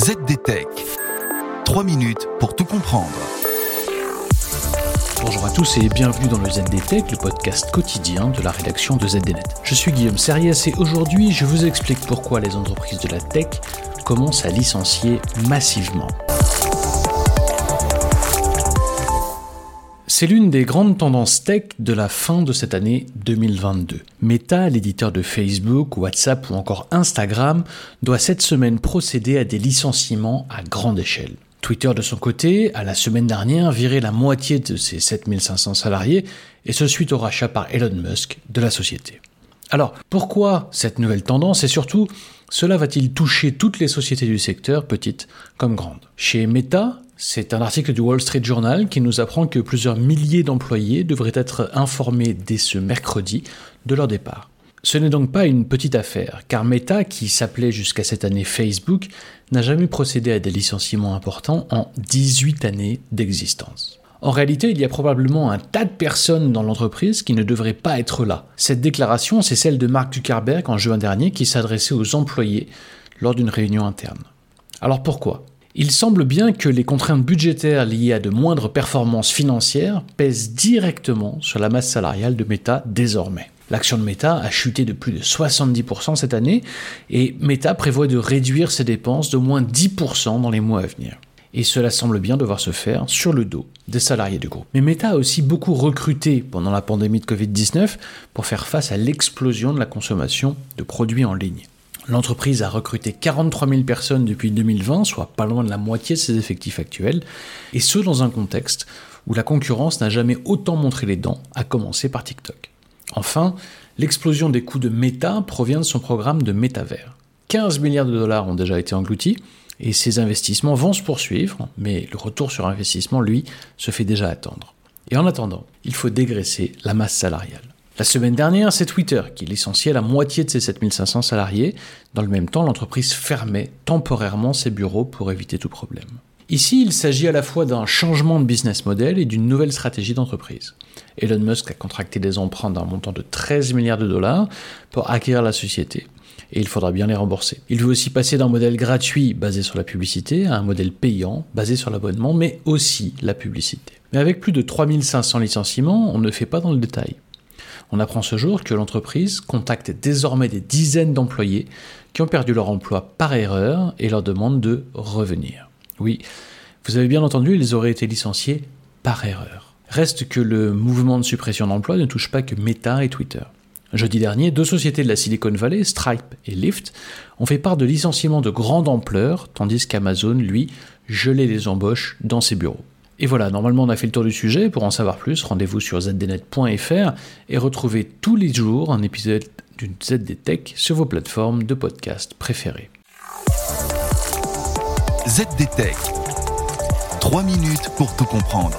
ZDTech. 3 minutes pour tout comprendre. Bonjour à tous et bienvenue dans le ZDTech, le podcast quotidien de la rédaction de ZDNet. Je suis Guillaume Seriès et aujourd'hui je vous explique pourquoi les entreprises de la tech commencent à licencier massivement. C'est l'une des grandes tendances tech de la fin de cette année 2022. Meta, l'éditeur de Facebook, WhatsApp ou encore Instagram, doit cette semaine procéder à des licenciements à grande échelle. Twitter de son côté a la semaine dernière viré la moitié de ses 7500 salariés et ce suite au rachat par Elon Musk de la société. Alors, pourquoi cette nouvelle tendance et surtout, cela va-t-il toucher toutes les sociétés du secteur, petites comme grandes? Chez Meta, c'est un article du Wall Street Journal qui nous apprend que plusieurs milliers d'employés devraient être informés dès ce mercredi de leur départ. Ce n'est donc pas une petite affaire, car Meta, qui s'appelait jusqu'à cette année Facebook, n'a jamais procédé à des licenciements importants en 18 années d'existence. En réalité, il y a probablement un tas de personnes dans l'entreprise qui ne devraient pas être là. Cette déclaration, c'est celle de Mark Zuckerberg en juin dernier qui s'adressait aux employés lors d'une réunion interne. Alors pourquoi? Il semble bien que les contraintes budgétaires liées à de moindres performances financières pèsent directement sur la masse salariale de Meta désormais. L'action de Meta a chuté de plus de 70% cette année et Meta prévoit de réduire ses dépenses d'au moins 10% dans les mois à venir et cela semble bien devoir se faire sur le dos des salariés du groupe. Mais Meta a aussi beaucoup recruté pendant la pandémie de Covid-19 pour faire face à l'explosion de la consommation de produits en ligne. L'entreprise a recruté 43 000 personnes depuis 2020, soit pas loin de la moitié de ses effectifs actuels, et ce dans un contexte où la concurrence n'a jamais autant montré les dents, à commencer par TikTok. Enfin, l'explosion des coûts de Meta provient de son programme de métavers. 15 milliards de dollars ont déjà été engloutis, et ces investissements vont se poursuivre, mais le retour sur investissement, lui, se fait déjà attendre. Et en attendant, il faut dégraisser la masse salariale. La semaine dernière, c'est Twitter qui licenciait la moitié de ses 7500 salariés. Dans le même temps, l'entreprise fermait temporairement ses bureaux pour éviter tout problème. Ici, il s'agit à la fois d'un changement de business model et d'une nouvelle stratégie d'entreprise. Elon Musk a contracté des emprunts d'un montant de 13 milliards de dollars pour acquérir la société et il faudra bien les rembourser. Il veut aussi passer d'un modèle gratuit basé sur la publicité à un modèle payant basé sur l'abonnement, mais aussi la publicité. Mais avec plus de 3500 licenciements, on ne fait pas dans le détail. On apprend ce jour que l'entreprise contacte désormais des dizaines d'employés qui ont perdu leur emploi par erreur et leur demande de revenir. Oui, vous avez bien entendu, ils auraient été licenciés par erreur. Reste que le mouvement de suppression d'emploi ne touche pas que Meta et Twitter. Jeudi dernier, deux sociétés de la Silicon Valley, Stripe et Lyft, ont fait part de licenciements de grande ampleur, tandis qu'Amazon, lui, gelait les embauches dans ses bureaux. Et voilà, normalement on a fait le tour du sujet. Pour en savoir plus, rendez-vous sur zdnet.fr et retrouvez tous les jours un épisode d'une ZDTech sur vos plateformes de podcast préférées. ZDTech. 3 minutes pour tout comprendre.